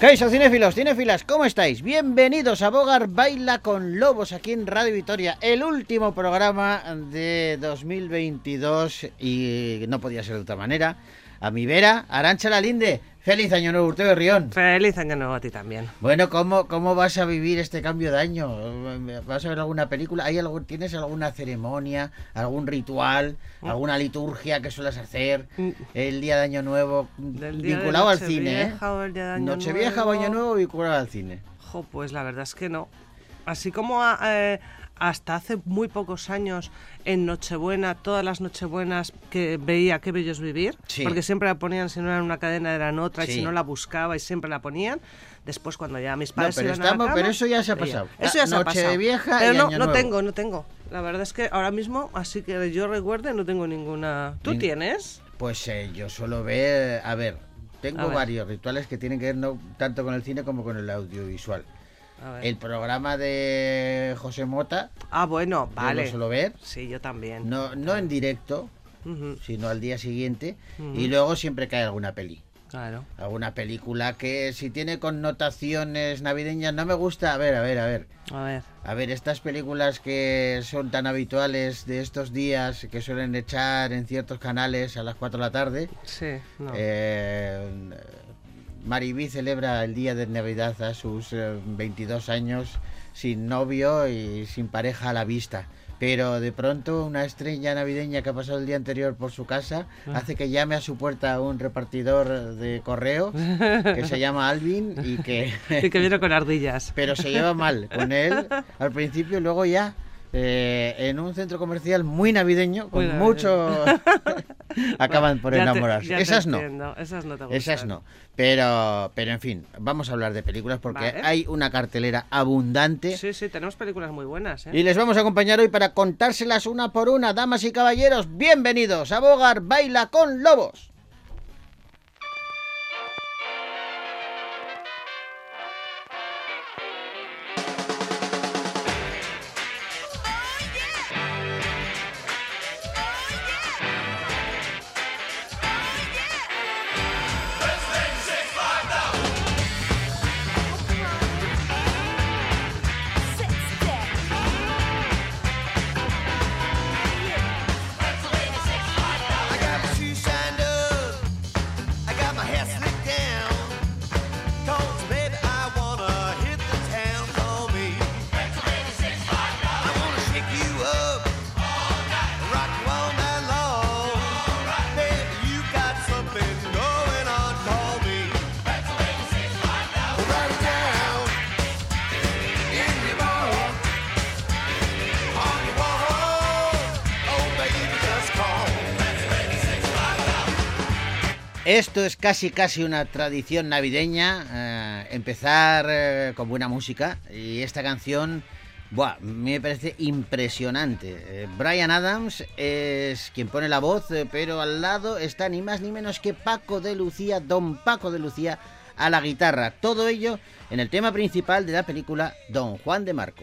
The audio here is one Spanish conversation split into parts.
Caiso, cinéfilos, cinéfilas, ¿cómo estáis? Bienvenidos a Bogar Baila con Lobos aquí en Radio Vitoria, el último programa de 2022 y no podía ser de otra manera. A mi vera, Arancha Lalinde, feliz año nuevo, Urteo Rión. Feliz año nuevo a ti también. Bueno, ¿cómo, ¿cómo vas a vivir este cambio de año? ¿Vas a ver alguna película? ¿Hay algo, ¿Tienes alguna ceremonia, algún ritual, Mm. alguna liturgia que sueles hacer Mm. el día de año nuevo vinculado al cine? ¿eh? Nochevieja o el día de Año Nuevo. año nuevo vinculado al cine. Jo, pues la verdad es que no. Así como a- eh, hasta hace muy pocos años en Nochebuena, todas las Nochebuenas que veía Qué bello es vivir, Sí. porque siempre la ponían, si no era en una cadena era en otra, Sí. y si no la buscaba y siempre la ponían. Después cuando ya mis No, padres pero iban a la estamos- cama, pero eso ya se ha pasado. Eso ya se ha pasado. Nochevieja Pero y no, Año no Nuevo. tengo, no tengo. La verdad es que ahora mismo, así que yo recuerde, no tengo ninguna. ¿Tú tienes? Pues eh, yo suelo ver, a ver, tengo A ver. varios rituales que tienen que ver no tanto con el cine como con el audiovisual. El programa de José Mota, Ah, bueno, yo vale. lo suelo ver, Sí, yo también. no, no en directo, sino al día siguiente, y luego siempre cae alguna peli. Claro. Alguna película que si tiene connotaciones navideñas no me gusta. A ver, a ver, a ver. A ver. A ver, estas películas que son tan habituales de estos días, que suelen echar en ciertos canales a las 4 de la tarde, Sí, no. Eh, Maribí celebra el día de Navidad a sus eh, 22 años sin novio y sin pareja a la vista. Pero de pronto una estrella navideña que ha pasado el día anterior por su casa Ah. hace que llame a su puerta un repartidor de correo que se llama Alvin y que... Y que viene con ardillas. pero se lleva mal con él al principio y luego ya eh, en un centro comercial muy navideño con navideño. mucho acaban por enamorarse te esas no entiendo, Esas no te gustan. esas no pero pero en fin vamos a hablar de películas porque Vale. hay una cartelera abundante Sí, sí, tenemos películas muy buenas, ¿eh? y les vamos a acompañar hoy para contárselas una por una damas y caballeros bienvenidos a Bogar Baila con Lobos Esto es casi casi una tradición navideña, eh, empezar eh, con buena música y esta canción, me parece impresionante. Eh, Brian Adams es quien pone la voz, pero al lado está ni más ni menos que Paco de Lucía, don Paco de Lucía, a la guitarra. Todo ello en el tema principal de la película Don Juan de Marco.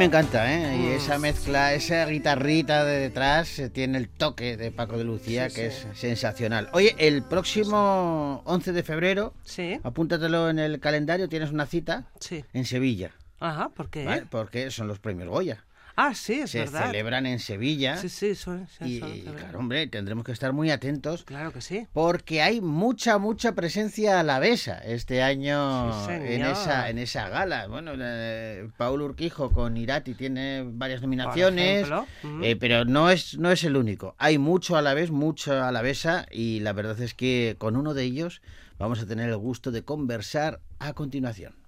me encanta, ¿eh? Y esa mezcla, esa guitarrita de detrás eh, tiene el toque de Paco de Lucía, Sí, que sí. es sensacional. Oye, el próximo 11 de febrero, Sí, apúntatelo en el calendario, tienes una cita sí. en Sevilla, Ajá, ¿por qué? ¿vale? Porque son los premios Goya. Ah, sí, es Se verdad. celebran en Sevilla. Sí, sí, son, sí, y, son, claro, hombre, tendremos que estar muy atentos Claro que sí. porque hay mucha, mucha presencia alavesa este año Sí, en, esa, en esa gala. Bueno, eh, Paul Urquijo con Irati tiene varias nominaciones, ejemplo, eh, pero no es, no es el único. Hay mucho a la vez, mucho alavesa y la verdad es que con uno de ellos vamos a tener el gusto de conversar a continuación.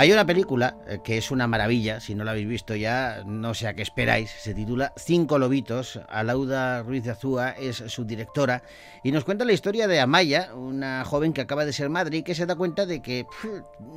Hay una película eh, que es una maravilla, si no la habéis visto ya, no sé a qué esperáis, se titula Cinco Lobitos, Alauda Ruiz de Azúa es su directora y nos cuenta la historia de Amaya, una joven que acaba de ser madre y que se da cuenta de que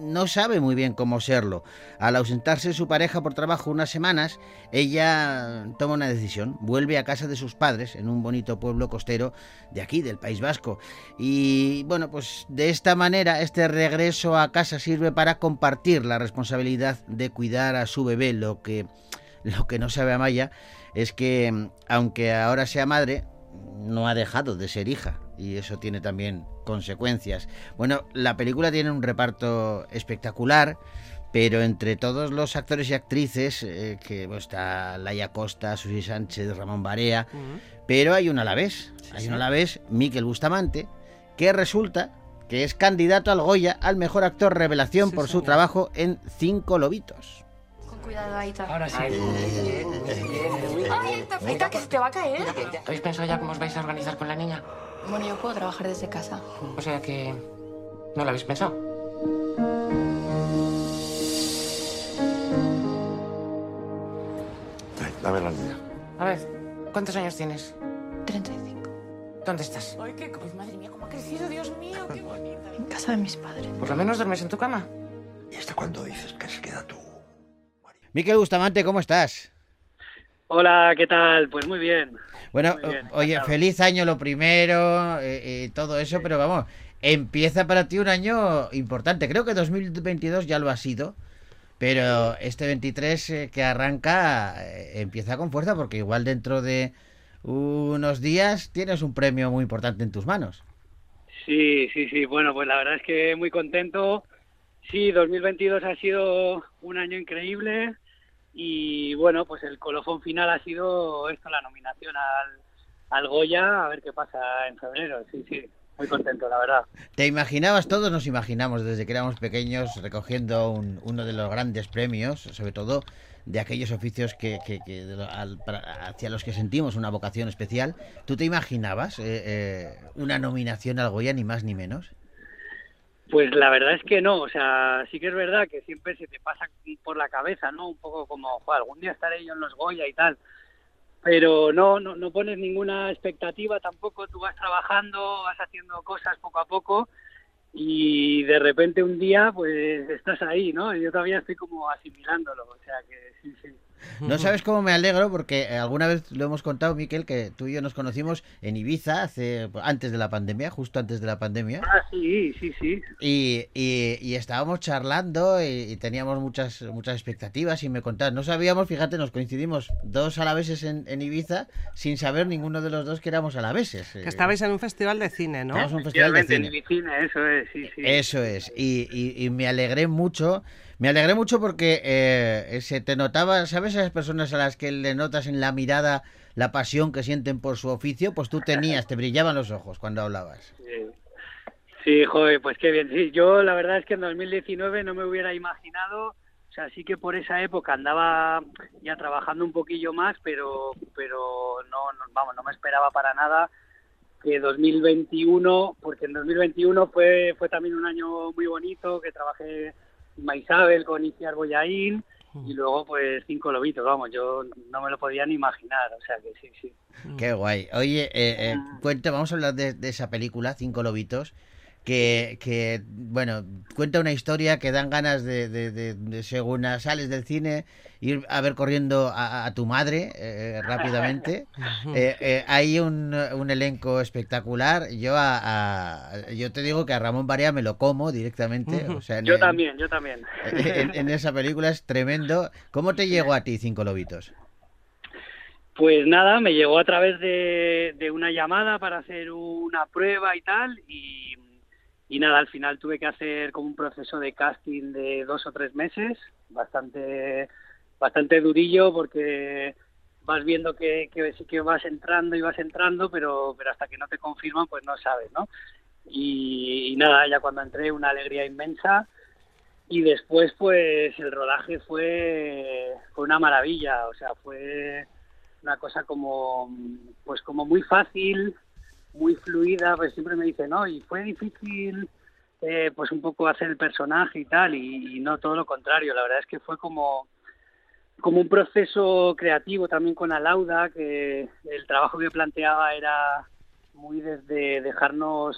no sabe muy bien cómo serlo. Al ausentarse su pareja por trabajo unas semanas, ella toma una decisión, vuelve a casa de sus padres en un bonito pueblo costero de aquí, del País Vasco. Y bueno, pues de esta manera este regreso a casa sirve para compartir la responsabilidad de cuidar a su bebé. Lo que, lo que no sabe Amaya es que, mm, aunque ahora sea madre, no ha dejado de ser hija y eso tiene también consecuencias. Bueno, la película tiene un reparto espectacular, pero entre todos los actores y actrices, eh, que bueno, está Laia Costa, Susi Sánchez, Ramón Barea, pero hay un alavés, Sí, hay sí. un alavés, Miquel Bustamante, que resulta que es candidato al Goya al mejor actor revelación Sí, por su señor. trabajo en Cinco Lobitos. Con Cuidado, Aita. Ahora sí. ¡Ay, Aita, Aita, que se te va a caer! ¿Habéis pensado ya cómo os vais a organizar con la niña? Bueno, yo puedo trabajar desde casa. O sea que... ¿No lo habéis pensado? Dame la niña. A ver, ¿cuántos años tienes? 35. ¿Dónde estás? Ay, qué... Ay, madre mía, cómo ha crecido, Dios mío, qué bonita. En casa de mis padres. Por lo menos duermes en tu cama. ¿Y hasta cuándo dices que se queda tú? Miquel Bustamante, ¿cómo estás? Hola, ¿qué tal? Pues muy bien. Bueno, Muy bien, o- oye, encantado. feliz año lo primero, eh, eh, todo eso, pero vamos, empieza para ti un año importante. Creo que 2022 ya lo ha sido, pero este 23 eh, que arranca eh, empieza con fuerza porque igual dentro de unos días tienes un premio muy importante en tus manos. Sí, sí, sí. Bueno, pues la verdad es que muy contento. Sí, 2022 ha sido un año increíble y bueno, pues el colofón final ha sido esto, la nominación al, al Goya, a ver qué pasa en febrero. Sí, sí, muy contento, la verdad. ¿Te imaginabas? Todos nos imaginamos desde que éramos pequeños recogiendo un- uno de los grandes premios, sobre todo de aquellos oficios que, que- que al- para- hacia los que sentimos una vocación especial. ¿Tú te imaginabas eh, eh, una nominación al Goya, ni más ni menos? Pues la verdad es que no, o sea, sí que es verdad que siempre se te pasa por la cabeza, ¿no? Un poco como, "Jo, algún día estaré yo en los Goya y tal. Pero no, no, no pones ninguna expectativa tampoco, tú vas trabajando, vas haciendo cosas poco a poco y de repente un día pues estás ahí, ¿no? Yo todavía estoy como asimilándolo, o sea que sí, sí. No sabes cómo me alegro porque eh, alguna vez lo hemos contado, Miquel, que tú y yo nos conocimos en Ibiza hace antes de la pandemia, justo antes de la pandemia. Ah, sí, sí, sí. Y, y- y estábamos charlando y, y teníamos muchas muchas expectativas y me contabas, no sabíamos, fíjate, nos coincidimos dos alaveses en, en Ibiza sin saber ninguno de los dos que éramos alaveses. Que estabais en un festival de cine, ¿no? Estábamos en un festival de en cine. mi cine, eso es, sí, sí. Eso es, y, y- y me alegré mucho, me alegré mucho porque eh, se te notaba, ¿sabes? Esas personas a las que le notas en la mirada la pasión que sienten por su oficio, pues tú tenías, te brillaban los ojos cuando hablabas. Sí. Sí, joder, pues qué bien. Sí, yo la verdad es que en 2019 no me hubiera imaginado, o sea, sí que por esa época andaba ya trabajando un poquillo más, pero pero no, no vamos, no me esperaba para nada que 2021, porque en 2021 fue fue también un año muy bonito, que trabajé Maisabel con Iciar Boyaín y luego pues cinco lobitos, vamos, yo no me lo podía ni imaginar, o sea que sí, sí. Qué guay. Oye, eh, eh, cuenta, vamos a hablar de, de esa película, Cinco Lobitos, que, que, bueno, cuenta una historia que dan ganas de, de- de- de, según sales del cine, ir a ver corriendo a, a tu madre eh, rápidamente. Eh, eh, hay un, un elenco espectacular. Yo a, a- yo te digo que a Ramón Barea me lo como directamente. O sea, en- Yo también, yo también. En, en esa película es tremendo. ¿Cómo te llegó a ti Cinco Lobitos? Pues nada, me llegó a través de, de una llamada para hacer una prueba y tal, y, y nada, al final tuve que hacer como un proceso de casting de dos o tres meses, bastante, bastante durillo porque vas viendo que, sí que vas entrando y vas entrando, pero, pero hasta que no te confirman, pues no sabes, ¿no? Y, y nada, ya cuando entré una alegría inmensa y después pues el rodaje fue, fue una maravilla, o sea, fue una cosa como pues como muy fácil muy fluida pues siempre me dicen no y fue difícil eh, pues un poco hacer el personaje y tal y, y no todo lo contrario. La verdad es que fue como como un proceso creativo también con Alauda que el trabajo que planteaba era muy desde dejarnos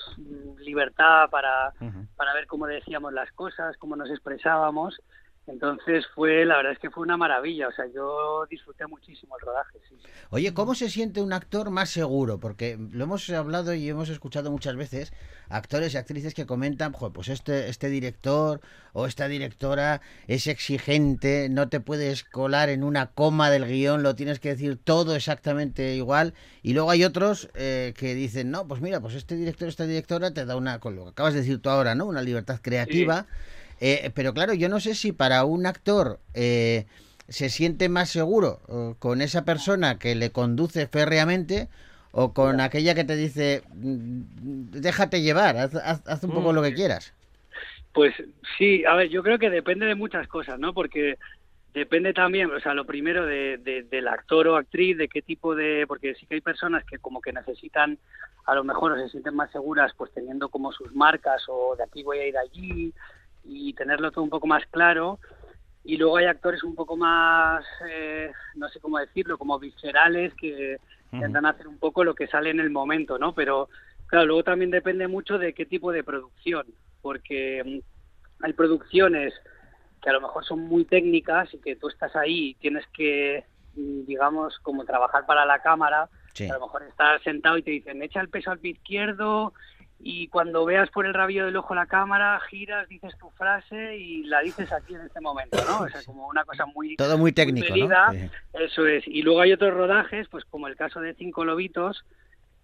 libertad para para ver cómo decíamos las cosas cómo nos expresábamos entonces fue, la verdad es que fue una maravilla, o sea, yo disfruté muchísimo el rodaje, sí. Oye, ¿cómo se siente un actor más seguro? Porque lo hemos hablado y hemos escuchado muchas veces actores y actrices que comentan, "Joder, pues este, este director o esta directora es exigente, no te puedes colar en una coma del guion, lo tienes que decir todo exactamente igual. Y luego hay otros eh, que dicen, no, pues mira, pues este director, esta directora te da una, con lo que acabas de decir tú ahora, ¿no? Una libertad creativa. Eh, pero claro, yo no sé si para un actor eh, se siente más seguro eh, con esa persona que le conduce férreamente o con aquella que te dice, "Mm, déjate llevar, haz, haz- haz un poco lo que quieras. Pues sí, a ver, yo creo que depende de muchas cosas, ¿no? Porque Depende también, o sea, lo primero de, de- del actor o actriz, de qué tipo de, porque sí que hay personas que como que necesitan, a lo mejor o se sienten más seguras, pues teniendo como sus marcas o de aquí voy a ir allí y tenerlo todo un poco más claro. Y luego hay actores un poco más, eh, no sé cómo decirlo, como viscerales que intentan hacer un poco lo que sale en el momento, ¿no? Pero claro, luego también depende mucho de qué tipo de producción, porque mm, hay producciones que a lo mejor son muy técnicas y que tú estás ahí y tienes que, mm, digamos, como trabajar para la cámara. Sí. A lo mejor estás sentado y te dicen, echa el peso al pie izquierdo y cuando veas por el rabillo del ojo la cámara, giras, dices tu frase y la dices aquí en este momento, ¿no? O sea, como una cosa muy... Todo muy técnico. Sí. Eso es. Y luego hay otros rodajes, pues como el caso de Cinco Lobitos,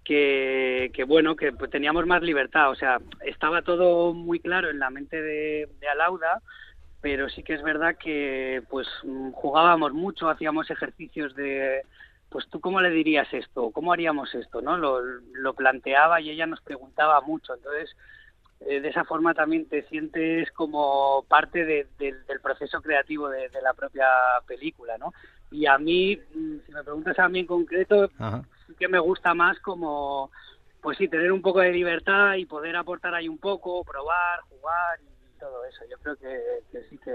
que, que bueno, que pues, teníamos más libertad. O sea, estaba todo muy claro en la mente de, de Alauda, pero sí que es verdad que pues jugábamos mucho, hacíamos ejercicios de pues tú cómo le dirías esto, cómo haríamos esto, ¿no? Lo, lo planteaba y ella nos preguntaba mucho, entonces eh, de esa forma también te sientes como parte de- del- del proceso creativo de, de la propia película, ¿no? Y a mí, mm, si me preguntas a mí en concreto, Ajá. sí que me gusta más como, pues sí, tener un poco de libertad y poder aportar ahí un poco, probar, jugar y todo eso. Yo creo que, que sí que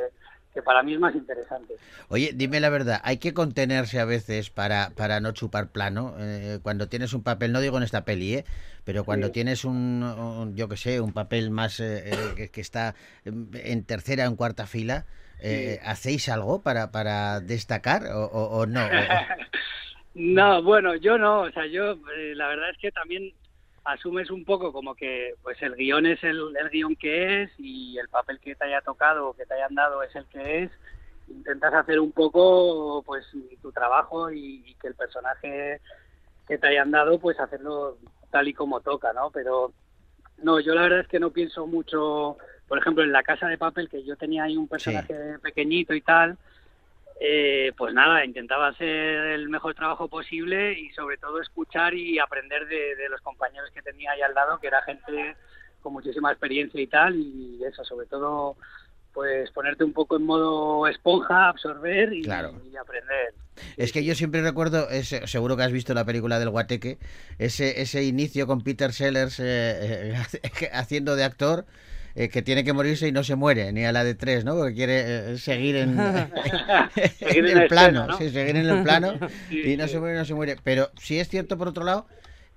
para mí es más interesante. Oye, dime la verdad, ¿hay que contenerse a veces para, para no chupar plano? Eh, cuando tienes un papel, no digo en esta peli, ¿eh? pero cuando Sí. tienes un, un, yo que sé, un papel más eh, eh, que, que está en tercera o en cuarta fila, eh, ¿hacéis algo para, para destacar o, o- o no? No, bueno, yo no, o sea, yo eh, la verdad es que también asumes un poco como que pues el guion es el, el guion que es y el papel que te haya tocado o que te hayan dado es el que es. Intentas hacer un poco pues tu trabajo y, y que el personaje que te hayan dado pues hacerlo tal y como toca, ¿no? Pero no, yo la verdad es que no pienso mucho, por ejemplo, en la casa de papel que yo tenía ahí un personaje pequeñito y tal, eh, pues nada, intentaba hacer el mejor trabajo posible y sobre todo escuchar y aprender de, de los compañeros que tenía ahí al lado, que era gente con muchísima experiencia y tal, y eso, sobre todo, pues ponerte un poco en modo esponja, absorber y, Claro. y aprender. Es que yo siempre recuerdo, ese, seguro que has visto la película del Guateque, ese, ese inicio con Peter Sellers eh, eh, haciendo de actor. Eh, que tiene que morirse y no se muere, ni a la de tres, ¿no? Porque quiere eh, seguir en, Seguir en en la el plano, escena, ¿no? sí, seguir en el plano Sí, y no sí. se muere, no se muere. Pero sí es cierto, por otro lado,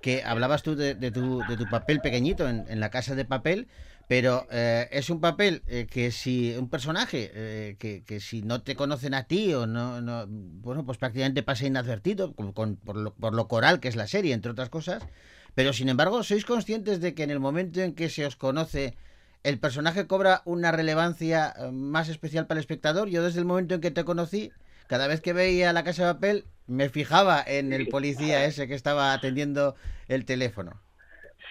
que hablabas tú de, de tu, de tu papel pequeñito en, en la casa de papel, pero eh, es un papel eh, que si un personaje eh, que, que si no te conocen a ti o no, no bueno pues prácticamente pasa inadvertido con- con- por, lo, por lo coral que es la serie entre otras cosas pero sin embargo sois conscientes de que en el momento en que se os conoce el personaje cobra una relevancia eh, más especial para el espectador yo desde el momento en que te conocí cada vez que veía la casa de papel me fijaba en el policía ese que estaba atendiendo el teléfono.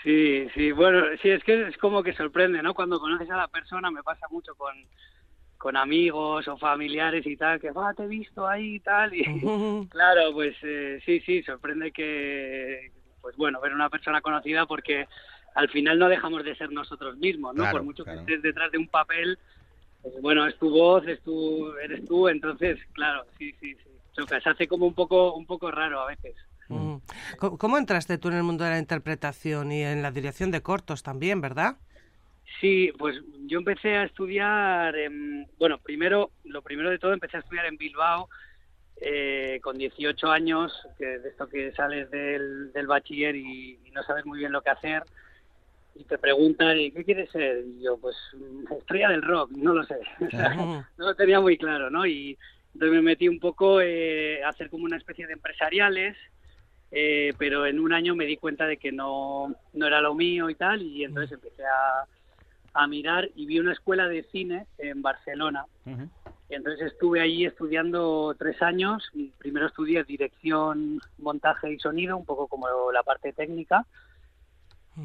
Sí, sí, bueno, sí, es que es como que sorprende, ¿no? Cuando conoces a la persona, me pasa mucho con, con amigos o familiares y tal, que, va, te he visto ahí y tal, y claro, pues eh, sí, sí, sorprende que, pues bueno, ver una persona conocida porque al final no dejamos de ser nosotros mismos, ¿no? Claro, Por mucho claro. que estés detrás de un papel, pues, bueno, es tu voz, es tu, eres tú, entonces, claro, sí, sí, sí, choca, se hace como un poco, un poco raro a veces. Mm. ¿Cómo, cómo entraste tú en el mundo de la interpretación y en la dirección de cortos también, verdad? Sí, pues yo empecé a estudiar, en- bueno, primero, lo primero de todo empecé a estudiar en Bilbao eh, con 18 años, que de esto que sales del, del bachiller y, y no sabes muy bien lo que hacer y te preguntan, ¿y qué quieres ser? Y yo, pues, mm, estrella del rock, no lo sé, no lo tenía muy claro, ¿no? Y entonces me metí un poco eh, a hacer como una especie de empresariales, eh, pero en un año me di cuenta de que no, no era lo mío y tal, y entonces empecé a, a mirar y vi una escuela de cine en Barcelona. Y entonces estuve allí estudiando tres años. Primero estudié dirección, montaje y sonido, un poco como la parte técnica.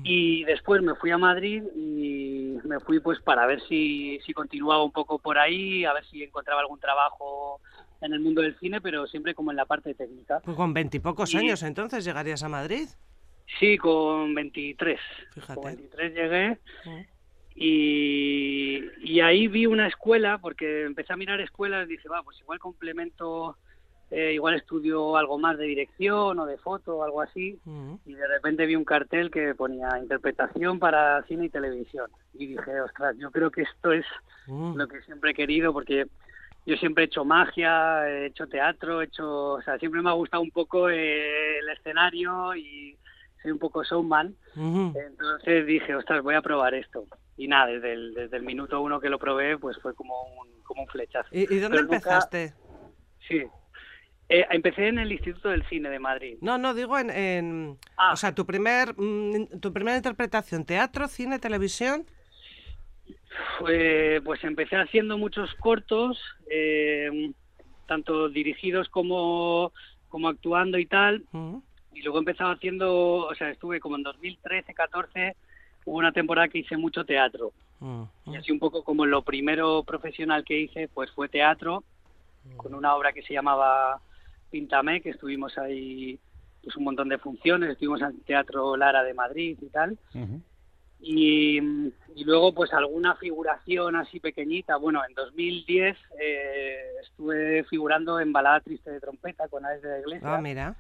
Y después me fui a Madrid y me fui pues para ver si, si continuaba un poco por ahí, a ver si encontraba algún trabajo en el mundo del cine, pero siempre como en la parte técnica. Pues con veintipocos Y- años entonces llegarías a Madrid. Sí, con 23. Fíjate. Con 23 llegué Mm. Y, y ahí vi una escuela, porque empecé a mirar escuelas, dije, va, pues igual complemento, eh, igual estudio algo más de dirección o de foto o algo así. Y de repente vi un cartel que ponía interpretación para cine y televisión. Y dije, ostras, yo creo que esto es lo que siempre he querido, porque yo siempre he hecho magia, he hecho teatro, he hecho, o sea, siempre me ha gustado un poco eh, el escenario y soy un poco showman. Entonces dije, ostras, voy a probar esto. Y nada, desde el, desde el minuto uno que lo probé, pues fue como un, como un flechazo. ¿Y, y dónde Pero nunca- empezaste? Sí. Eh, empecé en el Instituto del Cine de Madrid. No, no, digo en... en- Ah. O sea, tu, primer, mm, tu primera interpretación, teatro, cine, televisión. Fue- pues empecé haciendo muchos cortos, eh, tanto dirigidos como, como actuando y tal. Mm. Y luego empezaba haciendo, o sea, estuve como en 2013, 14, hubo una temporada que hice mucho teatro. Mm. Y así un poco como lo primero profesional que hice, pues fue teatro, con una obra que se llamaba Píntame, que estuvimos ahí pues un montón de funciones, estuvimos en Teatro Lara de Madrid y tal. Y, y luego pues alguna figuración así pequeñita. Bueno, en 2010 eh, estuve figurando en Balada Triste de Trompeta con Aves de la Iglesia Ah, mira.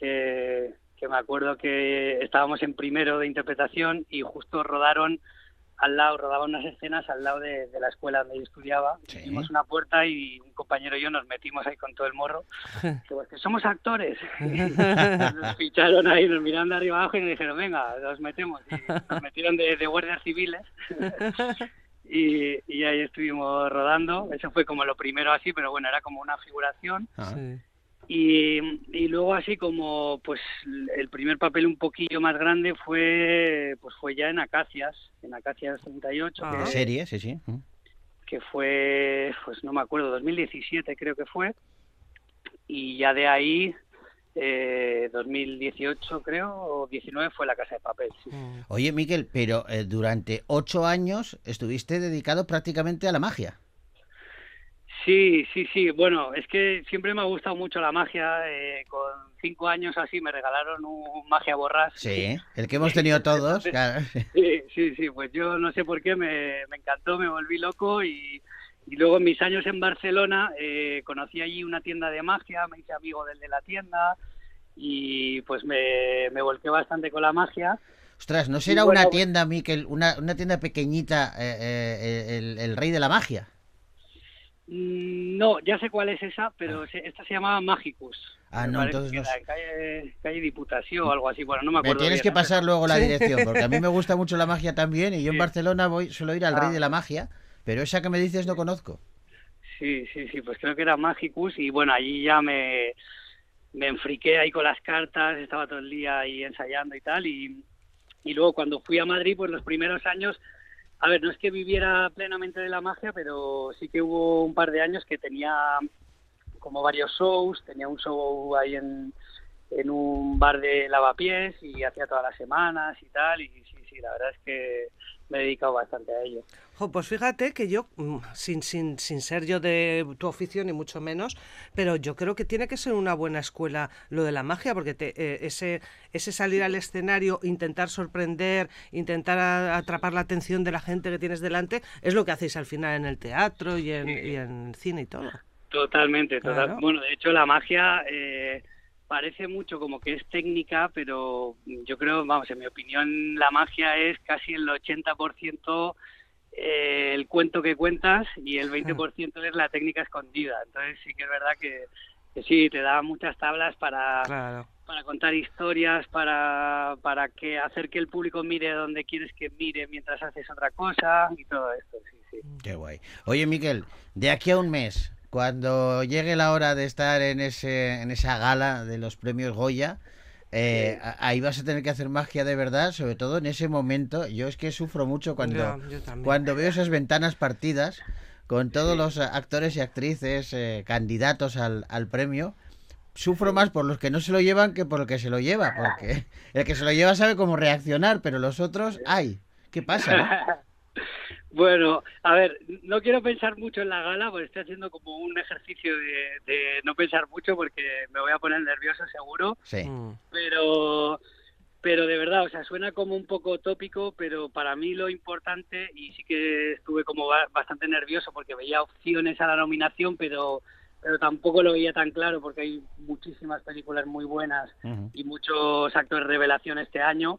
Que, que me acuerdo que estábamos en primero de interpretación y justo rodaron al lado, rodaban unas escenas al lado de, de la escuela donde yo estudiaba. Sí. Hicimos una puerta y un compañero y yo nos metimos ahí con todo el morro. Que, pues, que somos actores. nos ficharon ahí, nos miraron de arriba abajo y nos dijeron, venga, nos metemos. Y nos metieron de, de guardias civiles. y, y ahí estuvimos rodando. Eso fue como lo primero así, pero bueno, era como una figuración. Ah. Sí. Y, y luego así como pues el primer papel un poquillo más grande fue pues fue ya en Acacias, en Acacias 38, Ah. que, Serie, sí, sí. Que fue pues no me acuerdo, 2017 creo que fue. Y ya de ahí eh, 2018 creo o 19 fue La Casa de Papel. sí. Mm. Oye, Miquel, pero eh, durante ocho años estuviste dedicado prácticamente a la magia. Sí, sí, sí. Bueno, es que siempre me ha gustado mucho la magia. eh, con cinco años así me regalaron un magia borrás. Sí, el que hemos tenido todos. claro. Sí, sí, sí, pues yo no sé por qué me, me encantó, me volví loco y, y luego en mis años en Barcelona eh, conocí allí una tienda de magia, me hice amigo del de la tienda y pues me, me volqué bastante con la magia. Ostras, ¿no será bueno, una tienda, Miquel, una, una tienda pequeñita, eh, eh, el, el rey de la magia? Mm, No, ya sé cuál es esa, pero se- esta se llamaba Magicus. Ah, Me no, entonces no era calle, calle Diputación o algo así, bueno, no me Me acuerdo. tienes bien, que pasar luego la dirección, porque a mí me gusta mucho la magia también y yo en. Barcelona voy suelo ir al rey Ah. de la magia, pero esa que me dices no conozco. Sí, sí, sí, pues creo que era Magicus y bueno, allí ya me, me enfriqué ahí con las cartas, estaba todo el día ahí ensayando y tal y, y luego cuando fui a Madrid, pues los primeros años, a ver, no es que viviera plenamente de la magia, pero sí que hubo un par de años que tenía como varios shows, tenía un show ahí en, en un bar de lavapiés y hacía todas las semanas y tal y sí, sí, la verdad es que me he dedicado bastante a ello. Jo, pues fíjate que yo, mm, sin, sin, sin ser yo de tu oficio ni mucho menos, pero yo creo que tiene que ser una buena escuela lo de la magia, porque te, eh, ese, ese salir al escenario, intentar sorprender, intentar a- atrapar la atención de la gente que tienes delante, es lo que hacéis al final en el teatro y en, y en cine y todo. Totalmente, total. Claro. Bueno, de hecho la magia eh, parece mucho como que es técnica, pero yo creo, vamos, en mi opinión, la magia es casi el 80% eh, el cuento que cuentas y el 20% es la técnica escondida. Entonces sí que es verdad que, que sí, te da muchas tablas para, Claro. para contar historias, para, para que hacer que el público mire donde quieres que mire mientras haces otra cosa y todo esto, sí, sí. Qué guay. Oye, Miquel, de aquí a un mes, cuando llegue la hora de estar en ese en esa gala de los premios Goya, eh, ahí vas a tener que hacer magia de verdad, sobre todo en ese momento. Yo es que sufro mucho cuando, yo cuando veo esas ventanas partidas con todos los actores y actrices eh, candidatos al, al premio. Sufro más por los que no se lo llevan que por el que se lo lleva, porque el que se lo lleva sabe cómo reaccionar, pero los otros, ¡ay! ¿Qué pasa? no? Bueno, a ver, no quiero pensar mucho en la gala, porque estoy haciendo como un ejercicio de, de no pensar mucho porque me voy a poner nervioso seguro, Sí. Mm. pero pero de verdad, o sea, suena como un poco tópico, pero para mí lo importante, y sí que estuve como ba- bastante nervioso porque veía opciones a la nominación, pero, pero tampoco lo veía tan claro porque hay muchísimas películas muy buenas y muchos actores revelación este año.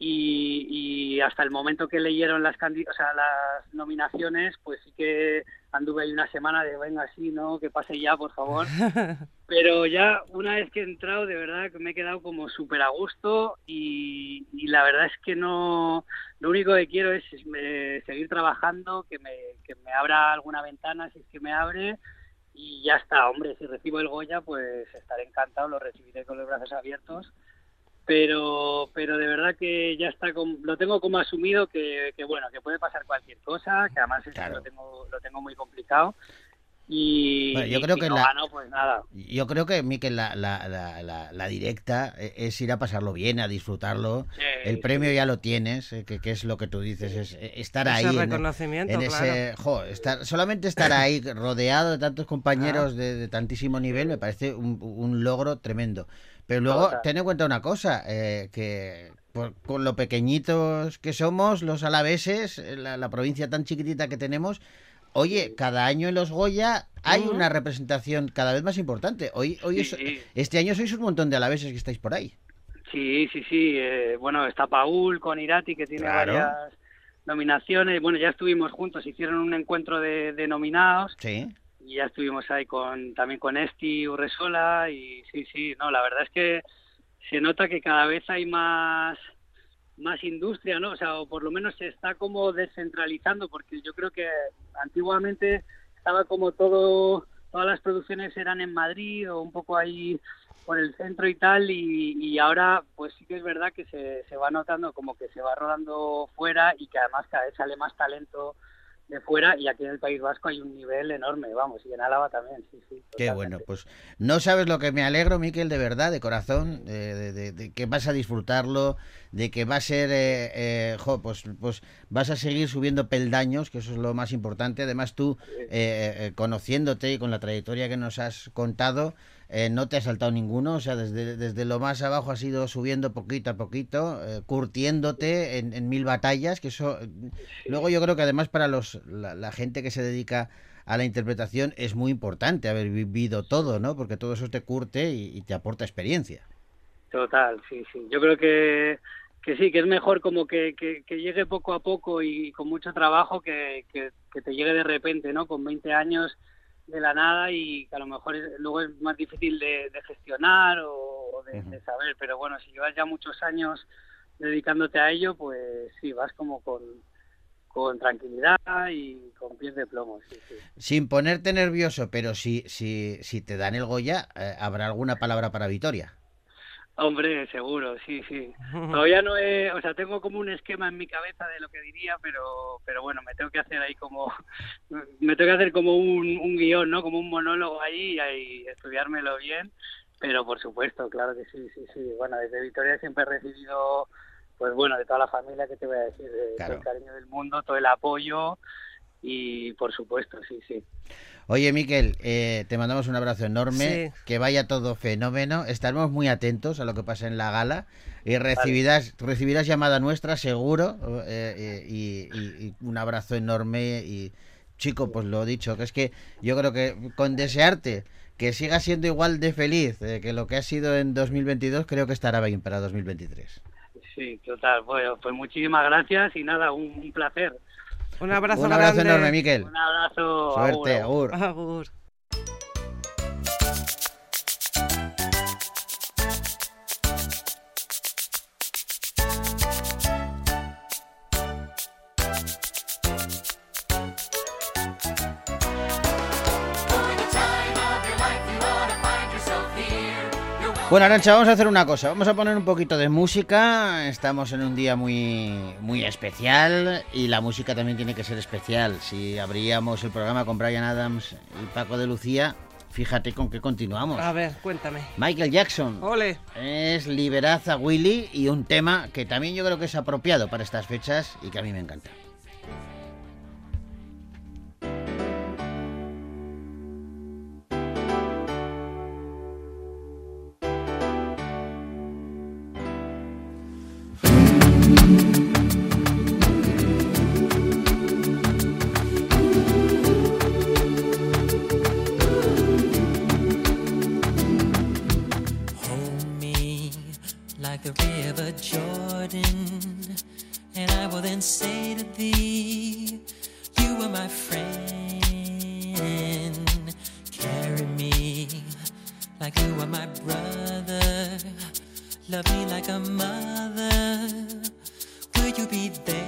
Y, y hasta el momento que leyeron las, o sea, las nominaciones, pues sí que anduve ahí una semana de venga, sí, ¿no? Que pase ya, por favor. Pero ya una vez que he entrado, de verdad que me he quedado como súper a gusto y, y la verdad es que no, lo único que quiero es seguir trabajando, que me, que me abra alguna ventana si es que me abre y ya está, hombre, si recibo el Goya pues estaré encantado, lo recibiré con los brazos abiertos. Pero, pero de verdad que ya está, com- lo tengo como asumido que, que bueno, que puede pasar cualquier cosa, que además Claro. lo tengo, lo tengo muy complicado y, Bueno, yo y creo si que no la- gano, pues nada. Yo creo que, Miquel, la, la, la, la, la directa es ir a pasarlo bien, a disfrutarlo. Sí, El premio ya lo tienes, eh, que, que es lo que tú dices, es eh, estar Ese ahí. en- reconocimiento, en ese, jo, estar, solamente estar ahí rodeado de tantos compañeros de, de tantísimo nivel me parece un, un logro tremendo. Pero luego, Total. ten en cuenta una cosa, eh, que por- con lo pequeñitos que somos, los alaveses, eh, la, la provincia tan chiquitita que tenemos, oye, cada año en los Goya hay una representación cada vez más importante. Hoy, hoy es- Sí. este año sois un montón de alaveses que estáis por ahí. Sí, sí, sí. eh, bueno, está Paul con Irati, que tiene Claro. varias nominaciones. Bueno, ya estuvimos juntos, hicieron un encuentro de, de nominados Sí. Y ya estuvimos ahí con también con Esti Urresola y sí, sí, no, la verdad es que se nota que cada vez hay más más industria, ¿no? O sea, o por lo menos se está como descentralizando porque yo creo que antiguamente estaba como todo todas las producciones eran en Madrid o un poco ahí por el centro y tal y, y ahora pues sí que es verdad que se, se va notando como que se va rodando fuera y que además cada vez sale más talento de fuera y aquí en el País Vasco hay un nivel enorme, vamos, y en Álava también, sí, sí. Qué totalmente. bueno, pues no sabes lo que me alegro, Miquel, de verdad, de corazón, de, de- de- de que vas a disfrutarlo, de que va a ser, eh, eh, jo, pues, pues vas a seguir subiendo peldaños, que eso es lo más importante. Además, tú, eh, eh, conociéndote y con la trayectoria que nos has contado, eh, no te has saltado ninguno, o sea, desde, desde lo más abajo has ido subiendo poquito a poquito, eh, curtiéndote en, en mil batallas, que eso, eh, luego yo creo que además para los, la, gente que se dedica a la interpretación es muy importante haber vivido todo, ¿no? Porque todo eso te curte y, y te aporta experiencia. Total, sí, sí. Yo creo que, que sí, que es mejor como que, que, que llegue poco a poco y con mucho trabajo que, que, que te llegue de repente, ¿no? Con 20 años de la nada y que a lo mejor es- luego es más difícil de, de gestionar o, de, saber. Pero bueno, si llevas ya muchos años dedicándote a ello, pues sí, vas como con, con tranquilidad y con pies de plomo, sí, sí. Sin ponerte nervioso, pero si, si, si te dan el Goya, eh, habrá alguna palabra para Vitoria. Hombre, seguro, sí, sí. Todavía no he, o sea, tengo como un esquema en mi cabeza de lo que diría, pero, pero bueno, me tengo que hacer ahí como, me tengo que hacer como un, un guion, ¿no? Como un monólogo ahí y estudiármelo bien. Pero por supuesto, claro que sí, sí, sí. Bueno, desde Vitoria siempre he recibido, pues bueno, de toda la familia, que te voy a decir? De, Claro. todo el cariño del mundo, todo el apoyo y por supuesto, sí, sí. Oye, Miquel, eh, te mandamos un abrazo enorme, Sí. que vaya todo fenómeno. Estaremos muy atentos a lo que pasa en la gala y recibirás, recibirás llamada nuestra, seguro, eh, eh, y, y- y un abrazo enorme. Y chico, pues lo dicho, que es que yo creo que con desearte que sigas siendo igual de feliz eh, que lo que ha sido en 2022, creo que estará bien para 2023. Sí, total. Bueno, pues muchísimas gracias y nada, un, un placer. Un abrazo, un abrazo grande. enorme, Miquel. Un abrazo. Suerte, agur, agur. agur. Agur. Bueno, Arancha, vamos a hacer una cosa. Vamos a poner un poquito de música. Estamos en un día muy, muy especial y la música también tiene que ser especial. Si abríamos el programa con Brian Adams y Paco de Lucía, fíjate con qué continuamos. A ver, cuéntame. Michael Jackson Ole. es Liberad a Willy y un tema que también yo creo que es apropiado para estas fechas y que a mí me encanta. Like you are my brother. Love me like a mother. Will you be there?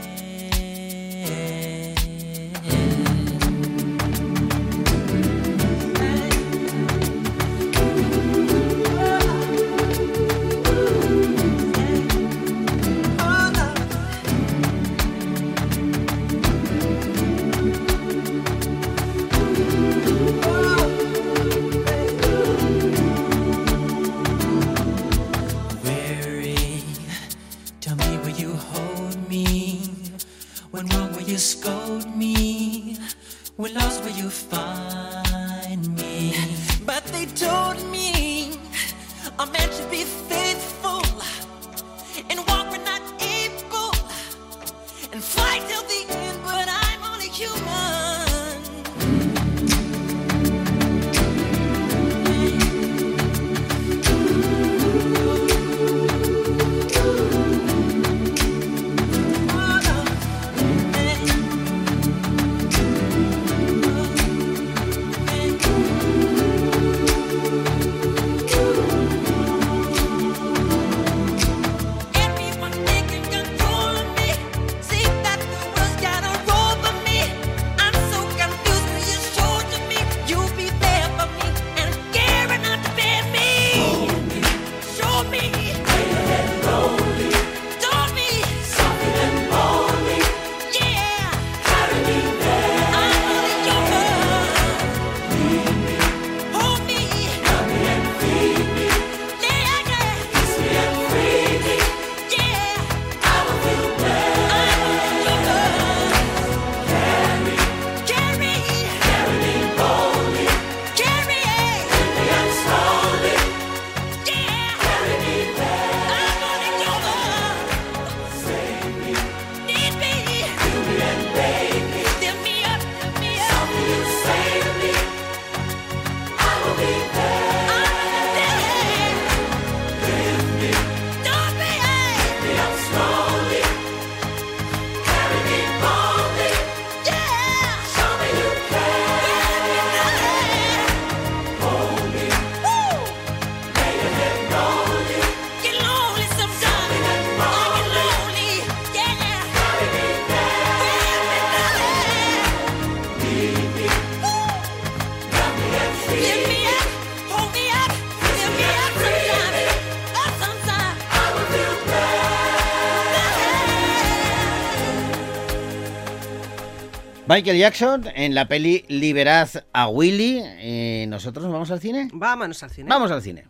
Michael Jackson en la peli Liberad a Willy. Eh, ¿Nosotros nos vamos al cine? Vámonos al cine. Vamos al cine.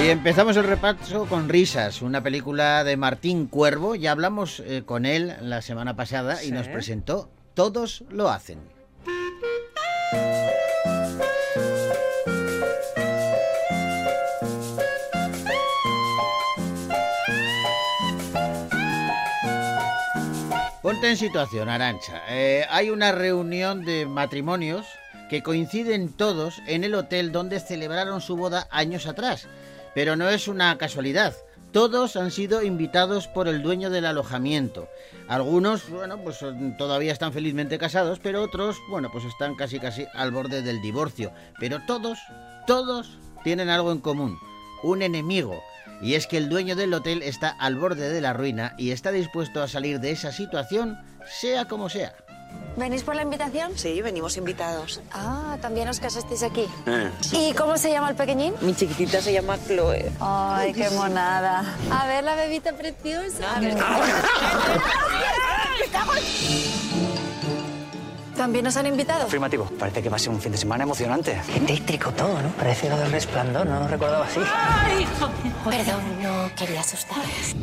Y empezamos el repaso con Risas, una película de Martín Cuervo. Ya hablamos eh, con él la semana pasada y nos presentó Todos lo hacen. En situación, Arancha. Eh, hay una reunión de matrimonios que coinciden todos en el hotel donde celebraron su boda años atrás. Pero no es una casualidad. Todos han sido invitados por el dueño del alojamiento. Algunos, bueno, pues todavía están felizmente casados, pero otros, bueno, pues están casi casi al borde del divorcio. Pero todos, todos tienen algo en común. Un enemigo. Y es que el dueño del hotel está al borde de la ruina y está dispuesto a salir de esa situación, sea como sea. ¿Venís por la invitación? Sí, venimos invitados. Ah, también os casasteis aquí. Eh. ¿Y cómo se llama el pequeñín? Mi chiquitita se llama Chloe. Ay, qué monada. A ver la bebita preciosa. ¿También os han invitado? Afirmativo. Parece que va a ser un fin de semana emocionante. Qué tétrico todo, ¿no? Parece lo del resplandor, no lo recordaba así. Perdón, no quería asustarles.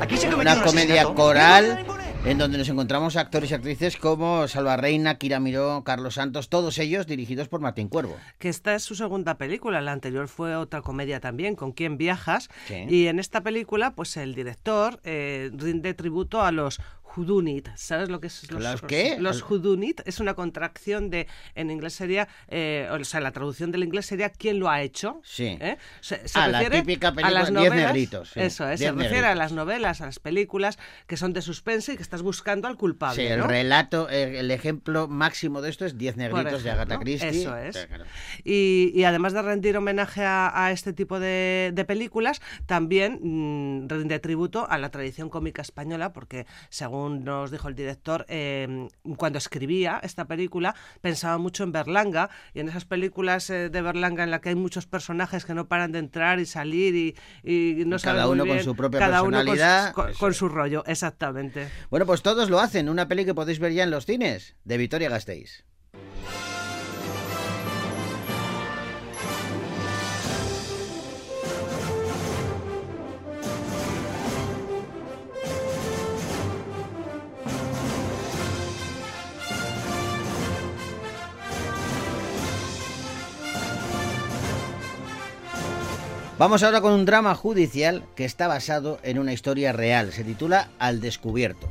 Aquí se Una comedia coral en donde nos encontramos actores y actrices como Salva Reina, Kira Miró, Carlos Santos, todos ellos dirigidos por Martín Cuervo. que esta es su segunda película. La anterior fue otra comedia también, ¿Con quién viajas? Sí. Y en esta película, pues el director eh, rinde tributo a los Whodunit. ¿Sabes lo que es ¿Los qué? Los Whodunit es una contracción de, en inglés sería, eh, o sea, la traducción del inglés sería ¿quién lo ha hecho? Sí. ¿Eh? Se, se Ah, la típica a película, las Diez novelas, negritos, sí, Eso es, se Diez refiere a negritos. las novelas, a las películas que son de suspense y que estás buscando al culpable. Sí, el ¿no? relato, el ejemplo máximo de esto es Diez negritos de Agatha Christie. Eso es. Claro. Y, y además de rendir homenaje a, a este tipo de, de películas, también mm, rinde tributo a la tradición cómica española, porque según nos dijo el director, eh, cuando escribía esta película pensaba mucho en Berlanga y en esas películas eh, de Berlanga en la que hay muchos personajes que no paran de entrar y salir y, y no cada uno con su propia cada uno con su- personalidad, con, su rollo, exactamente. Bueno, pues todos lo hacen. Una peli que podéis ver ya en los cines, de Victoria Gasteiz. Vamos ahora con un drama judicial que está basado en una historia real. Se titula Al descubierto.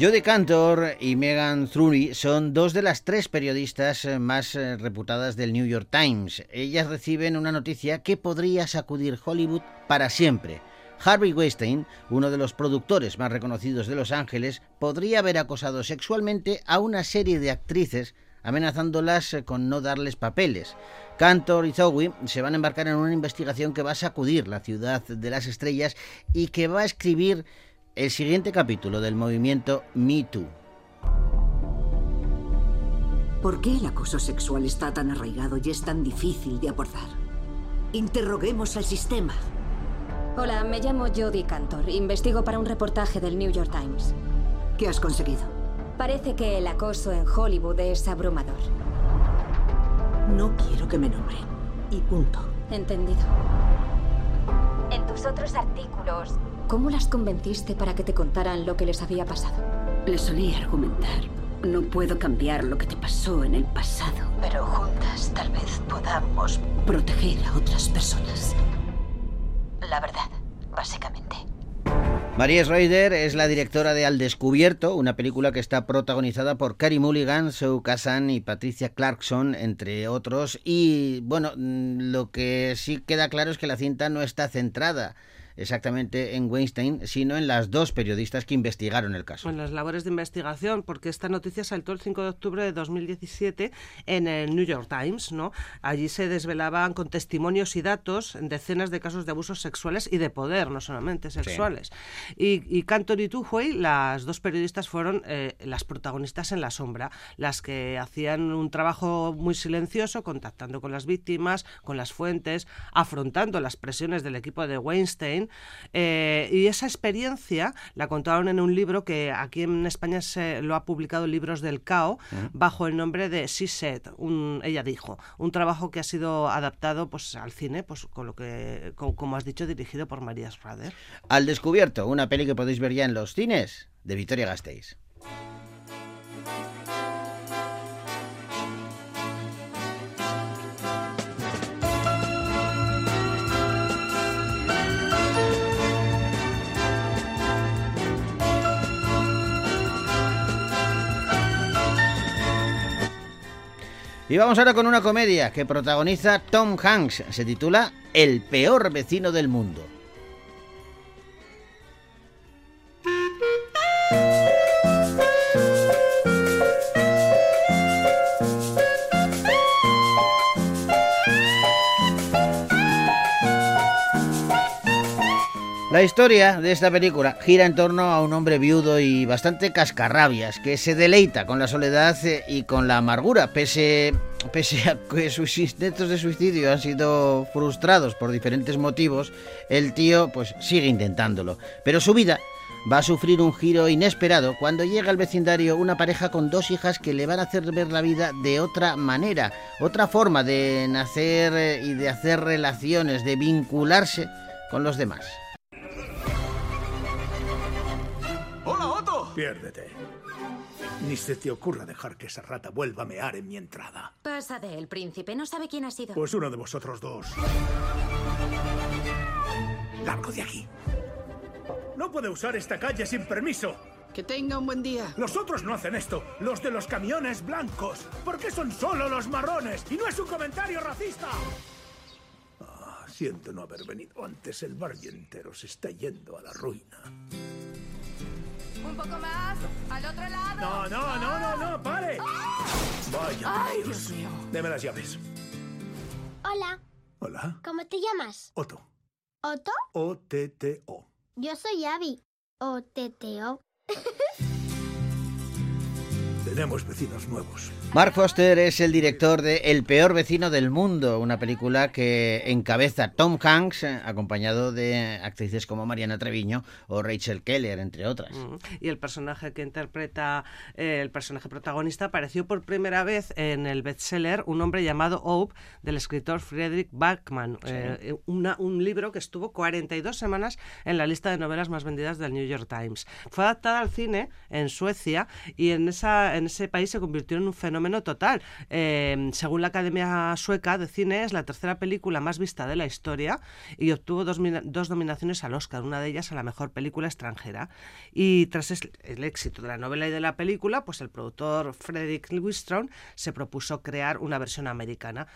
Jodie Cantor y Megan Trury son dos de las tres periodistas eh, más eh, reputadas del New York Times. Ellas reciben una noticia que podría sacudir Hollywood para siempre. Harvey Weinstein, uno de los productores más reconocidos de Los Ángeles, podría haber acosado sexualmente a una serie de actrices amenazándolas con no darles papeles. Cantor y Zowie se van a embarcar en una investigación que va a sacudir la ciudad de las estrellas y que va a escribir el siguiente capítulo del movimiento Me Too. ¿Por qué el acoso sexual está tan arraigado y es tan difícil de abordar? Interroguemos al sistema. Hola, me llamo Jodie Cantor. Investigo para un reportaje del New York Times. ¿Qué has conseguido? Parece que el acoso en Hollywood es abrumador. No quiero que me nombren. Y punto. Entendido. En tus otros artículos, ¿cómo las convenciste para que te contaran lo que les había pasado? Le solí argumentar. No puedo cambiar lo que te pasó en el pasado. Pero juntas tal vez podamos proteger a otras personas. La verdad. María Schroeder es la directora de Al Descubierto, una película que está protagonizada por Carey Mulligan, Zoe Kazan y Patricia Clarkson, entre otros. Y bueno, mm, lo que sí queda claro es que la cinta no está centrada exactamente en Weinstein, sino en las dos periodistas que investigaron el caso. en las labores de investigación, porque esta noticia saltó el 5 de octubre de 2017 en el New York Times, ¿no? Allí se desvelaban con testimonios y datos en decenas de casos de abusos sexuales y de poder, no solamente sexuales. Y, y Cantor y Tujoy, las dos periodistas fueron eh, las protagonistas en la sombra, las que hacían un trabajo muy silencioso, contactando con las víctimas, con las fuentes, afrontando las presiones del equipo de Weinstein. Eh, y esa experiencia la contaron en un libro que aquí en España se lo ha publicado Libros del Cao, bajo el nombre de Said, un- ella dijo, un trabajo que ha sido adaptado pues al cine, pues con lo que, co- como has dicho, dirigido por María Schrader. Al Descubierto, una peli que podéis ver ya en los cines, de Victoria Gasteiz. Y vamos ahora con una comedia que protagoniza Tom Hanks. Se titula El peor vecino del mundo. La historia de esta película gira en torno a un hombre viudo y bastante cascarrabias que se deleita con la soledad eh, y con la amargura, pese, pese a que sus intentos de suicidio han sido frustrados por diferentes motivos, el tío pues sigue intentándolo. Pero su vida va a sufrir un giro inesperado cuando llega al vecindario una pareja con dos hijas que le van a hacer ver la vida de otra manera, otra forma de nacer eh, y de hacer relaciones, de vincularse con los demás. Piérdete. Ni se te ocurra dejar que esa rata vuelva a mear en mi entrada. Pasa de él, príncipe. No sabe quién ha sido. Pues uno de vosotros dos. Largo de aquí. No puede usar esta calle sin permiso. Que tenga un buen día. Los otros no hacen esto. Los de los camiones blancos. ¿Por qué son solo los marrones? Y no es un comentario racista. Ah, siento no haber venido antes. El barrio entero se está yendo a la ruina. Un poco más. Al otro lado. No, no, no, no, no, pare. Vaya. Ay, Dios. Mío. Deme las llaves. Hola, Hola. ¿cómo te llamas? Otto. ¿Otto? O-T-T-O. Yo soy Abby. O Teteo. Tenemos vecinos nuevos. Mark Foster es el director de El peor vecino del mundo, una película que encabeza Tom Hanks, eh, acompañado de actrices como Mariana Treviño o Rachel Keller, entre otras. Mm. Y el personaje que interpreta eh, el personaje protagonista apareció por primera vez en el bestseller Un hombre llamado Hope del escritor Frederick Backman, eh, una- un libro que estuvo 42 semanas en la lista de novelas más vendidas del New York Times. Fue adaptada al cine en Suecia y en, esa, en ese país se convirtió en un fenómeno total. Eh, según la Academia Sueca de Cine, es la tercera película más vista de la historia y obtuvo dos, dos nominaciones al Oscar, una de ellas a la mejor película extranjera. Y tras el éxito de la novela y de la película, pues el productor Frederick Wistrom se propuso crear una versión americana.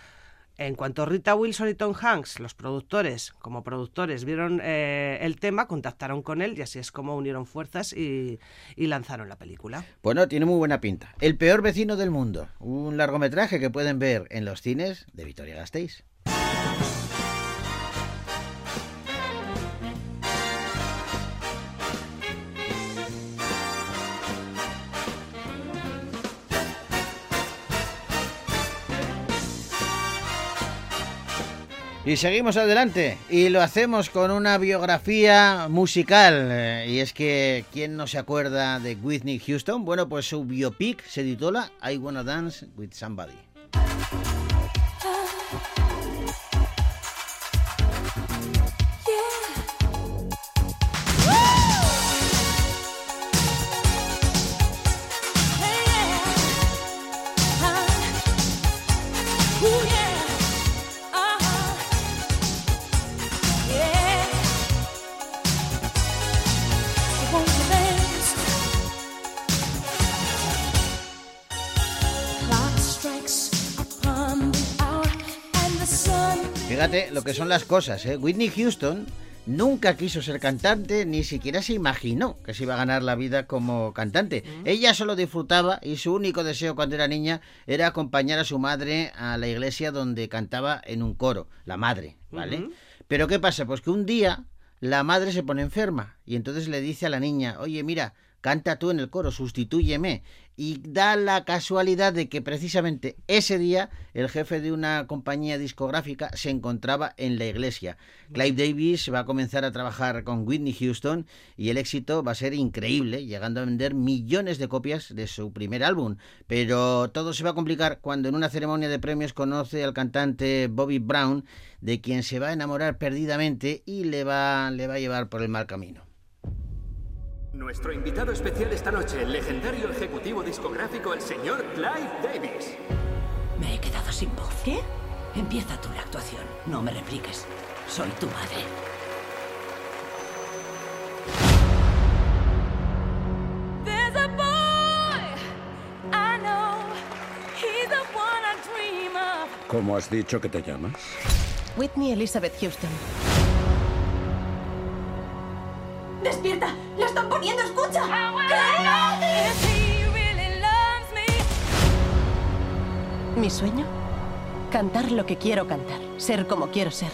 En cuanto Rita Wilson y Tom Hanks, los productores, como productores, vieron eh, el tema, contactaron con él y así es como unieron fuerzas y, y lanzaron la película. Bueno, tiene muy buena pinta. El peor vecino del mundo, un largometraje que pueden ver en los cines de Vitoria Gasteiz. Y seguimos adelante y lo hacemos con una biografía musical. eh, Y es que, ¿quién no se acuerda de Whitney Houston? Bueno, pues su biopic se titula I Wanna Dance with Somebody. Que son las cosas, ¿eh? Whitney Houston nunca quiso ser cantante, ni siquiera se imaginó que se iba a ganar la vida como cantante. Ella solo disfrutaba y su único deseo cuando era niña era acompañar a su madre a la iglesia donde cantaba en un coro, la madre, ¿vale? Pero ¿qué pasa? Pues que un día la madre se pone enferma y entonces le dice a la niña, oye, mira, canta tú en el coro, sustitúyeme. Y da la casualidad de que precisamente ese día el jefe de una compañía discográfica se encontraba en la iglesia. Clive Davis va a comenzar a trabajar con Whitney Houston y el éxito va a ser increíble, llegando a vender millones de copias de su primer álbum. Pero todo se va a complicar cuando en una ceremonia de premios conoce al cantante Bobby Brown, de quien se va a enamorar perdidamente y le va, le va a llevar por el mal camino. Nuestro invitado especial esta noche, el legendario ejecutivo discográfico, el señor Clive Davis. Me he quedado sin voz. ¿Qué? Empieza tú la actuación. No me repliques. Soy tu madre. ¿Cómo has dicho que te llamas? Whitney Elizabeth Houston. ¡Despierta! ¡Escucha! Me, ¿Mi sueño? Cantar lo que quiero cantar. Ser como quiero ser.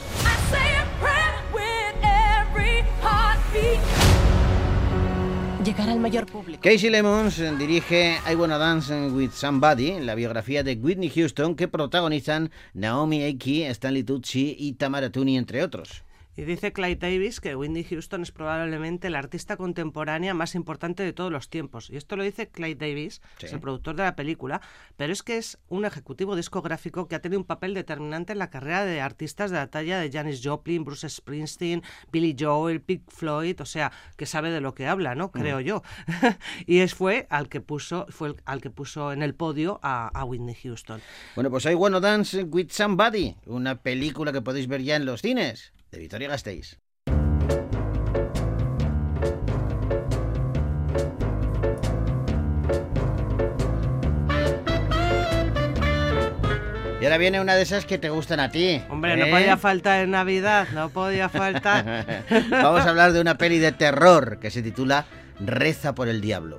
Llegar al mayor público. Casey Lemons dirige I Wanna Dance with Somebody, la biografía de Whitney Houston que protagonizan Naomi Aki, Stanley Tucci y Tamara Tooney, entre otros. Y dice Clyde Davis que Whitney Houston es probablemente la artista contemporánea más importante de todos los tiempos. Y esto lo dice Clyde Davis, Sí. es el productor de la película, pero es que es un ejecutivo discográfico que ha tenido un papel determinante en la carrera de artistas de la talla de Janis Joplin, Bruce Springsteen, Billy Joel, Pink Floyd, o sea, que sabe de lo que habla, ¿no? Creo Mm. yo. y es fue al que puso fue el- al que puso en el podio a, a Whitney Houston. Bueno, pues hay Wanna Dance with Somebody, una película que podéis ver ya en los cines, de Victoria Gasteiz. Y ahora viene una de esas que te gustan a ti. Hombre, no ¿eh? podía faltar en Navidad, no podía faltar. Vamos a hablar de una peli de terror que se titula Reza por el Diablo.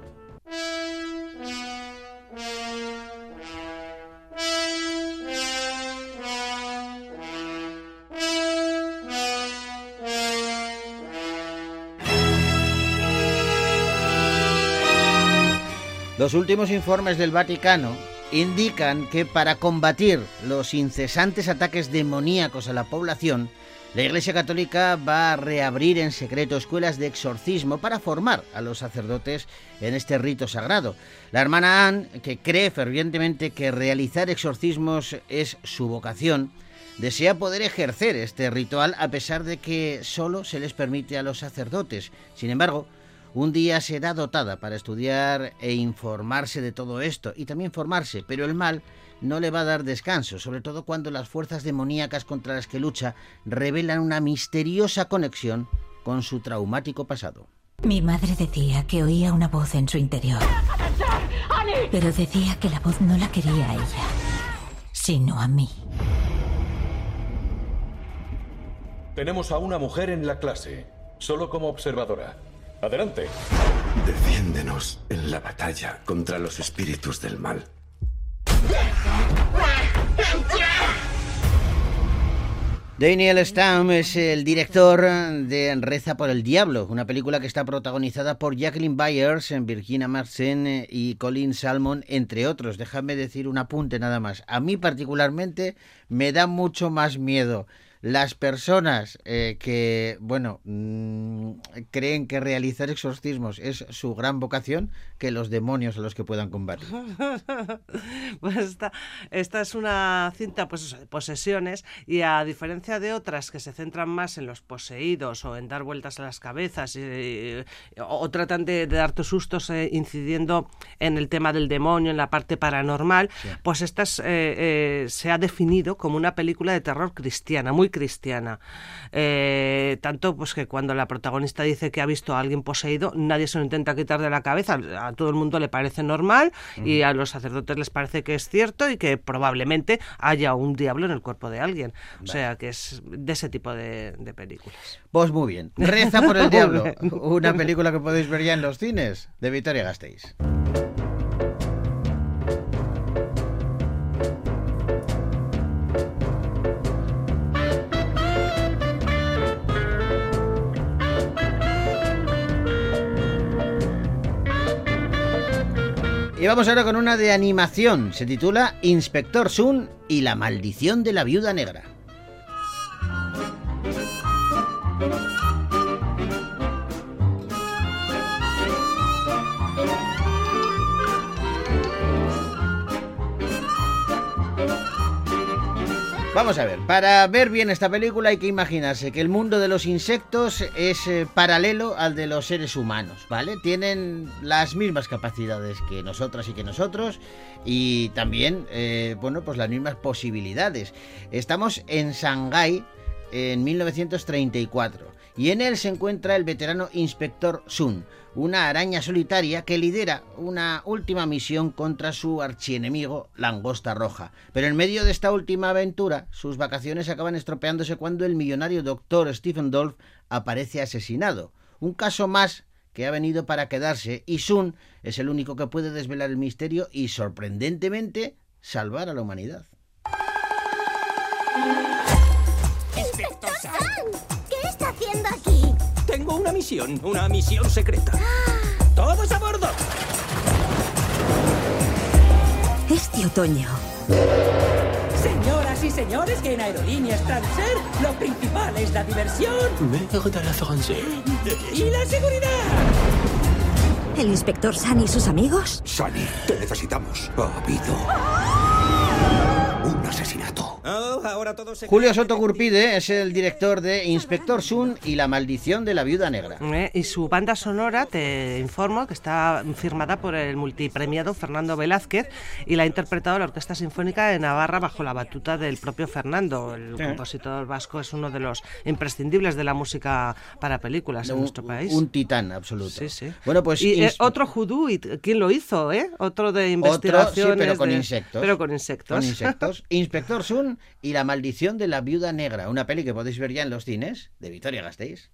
Los últimos informes del Vaticano indican que para combatir los incesantes ataques demoníacos a la población, la Iglesia Católica va a reabrir en secreto escuelas de exorcismo para formar a los sacerdotes en este rito sagrado. La hermana Anne, que cree fervientemente que realizar exorcismos es su vocación, desea poder ejercer este ritual a pesar de que solo se les permite a los sacerdotes. Sin embargo, un día será dotada para estudiar e informarse de todo esto y también formarse, pero el mal no le va a dar descanso, sobre todo cuando las fuerzas demoníacas contra las que lucha revelan una misteriosa conexión con su traumático pasado. Mi madre decía que oía una voz en su interior, pero decía que la voz no la quería a ella, sino a mí. Tenemos a una mujer en la clase, solo como observadora. Adelante. Defiéndenos en la batalla contra los espíritus del mal. Daniel Stamm es el director de Reza por el Diablo, una película que está protagonizada por Jacqueline Byers, Virginia Madsen eh, y Colin Salmon, entre otros. Déjame decir un apunte nada más. A mí particularmente me da mucho más miedo las personas eh, que, bueno, mm, creen que realizar exorcismos es su gran vocación que los demonios a los que puedan combatir. pues esta, esta es una cinta pues de posesiones y a diferencia de otras que se centran más en los poseídos o en dar vueltas a las cabezas y- y- o, tratan de, de darte sustos eh, incidiendo en el tema del demonio, en la parte paranormal, pues esta es, eh, se ha definido como una película de terror cristiana, muy cristiana. Eh, tanto pues que cuando la protagonista dice que ha visto a alguien poseído, nadie se lo intenta quitar de la cabeza, a todo el mundo le parece normal y a los sacerdotes les parece que es cierto y que probablemente haya un diablo en el cuerpo de alguien. O sea que es de ese tipo de, de películas. Pues muy bien. Reza por el Diablo, una película que podéis ver ya en los cines de Victoria Gasteiz. Y vamos ahora con una de animación. Se titula Inspector Sun y la maldición de la viuda negra. Vamos a ver, para ver bien esta película hay que imaginarse que el mundo de los insectos es eh, paralelo al de los seres humanos, ¿vale? Tienen las mismas capacidades que nosotras y que nosotros y también, eh, bueno, pues las mismas posibilidades. Estamos en Shanghái en 1934 y en él se encuentra el veterano inspector Sun, una araña solitaria que lidera una última misión contra su archienemigo Langosta Roja. Pero en medio de esta última aventura, sus vacaciones acaban estropeándose cuando el millonario doctor Stephen Dolph aparece asesinado. Un caso más que ha venido para quedarse y Sun es el único que puede desvelar el misterio y sorprendentemente salvar a la humanidad. Tengo una misión, una misión secreta. ¡Todos a bordo! Este otoño Señoras y señores, que en Aerolíneas Transer lo principal es la diversión y la seguridad. ¿El inspector San y sus amigos? Sunny, te necesitamos. Ha habido un asesinato. Oh, ahora todo se... Julio Soto Gurpide es el director de Inspector Sun y La maldición de la viuda negra. Eh, Y su banda sonora, te informo, que está firmada por el multipremiado Fernando Velázquez y la ha interpretado la Orquesta Sinfónica de Navarra bajo la batuta del propio Fernando. El Sí. compositor vasco es uno de los imprescindibles de la música para películas en nuestro país. Un titán absoluto. Sí, sí. Bueno, pues y eh, otro judú, ¿y t- ¿quién lo hizo? Eh? Otro de Otro, sí, investigaciones. pero con de- insectos. Pero con insectos. Con insectos. Inspector Sun y La maldición de la viuda negra, una peli que podéis ver ya en los cines de Vitoria Gasteiz.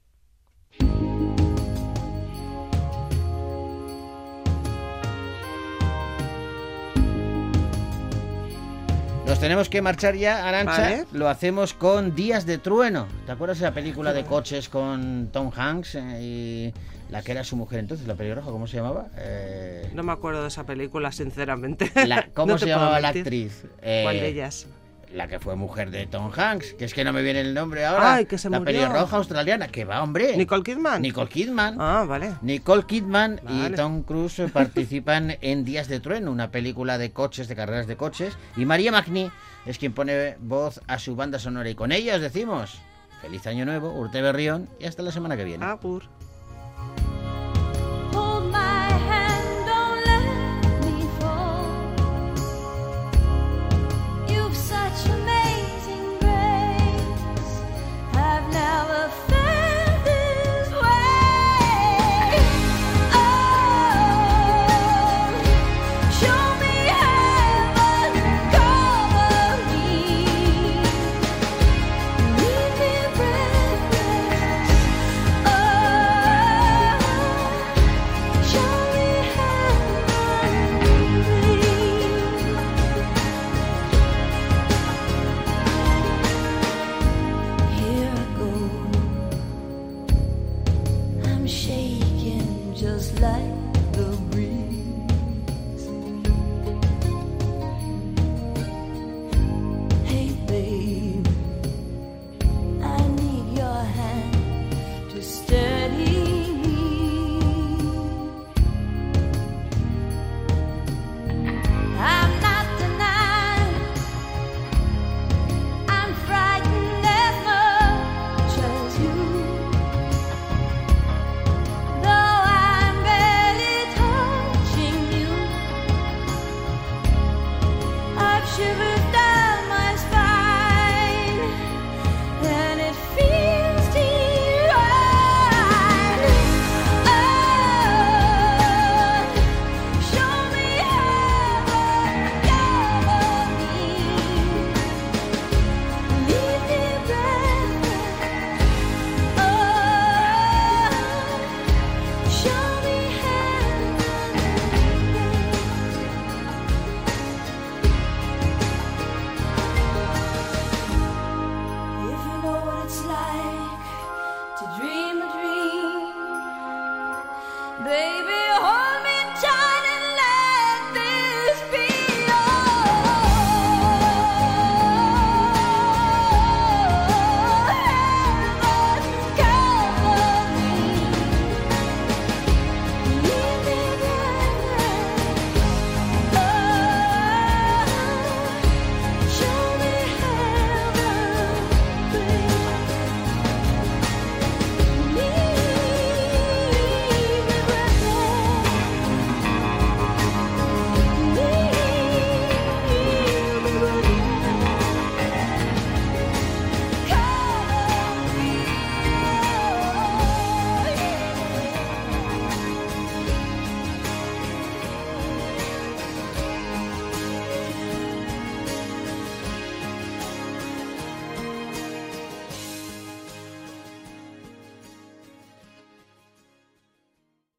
Nos tenemos que marchar ya, Arancha. Vale. Lo hacemos con Días de Trueno. ¿Te acuerdas de la película de coches con Tom Hanks eh, y la que era su mujer entonces, la pelirroja, ¿cómo se llamaba? Eh, No me acuerdo de esa película, sinceramente. la- ¿Cómo No se llamaba la actriz? Eh, ¿Cuál de ellas? La que fue mujer de Tom Hanks, que es que no me viene el nombre ahora. Ay, que se la murió. pelirroja australiana, que va, hombre. ¿Nicole Kidman? Nicole Kidman. Ah, vale. Nicole Kidman y. Tom Cruise participan en Días de Trueno, una película de coches, de carreras de coches. Y María Magni es quien pone voz a su banda sonora. Y con ella os decimos, feliz año nuevo, Urte Berrión y hasta la semana que viene. Agur.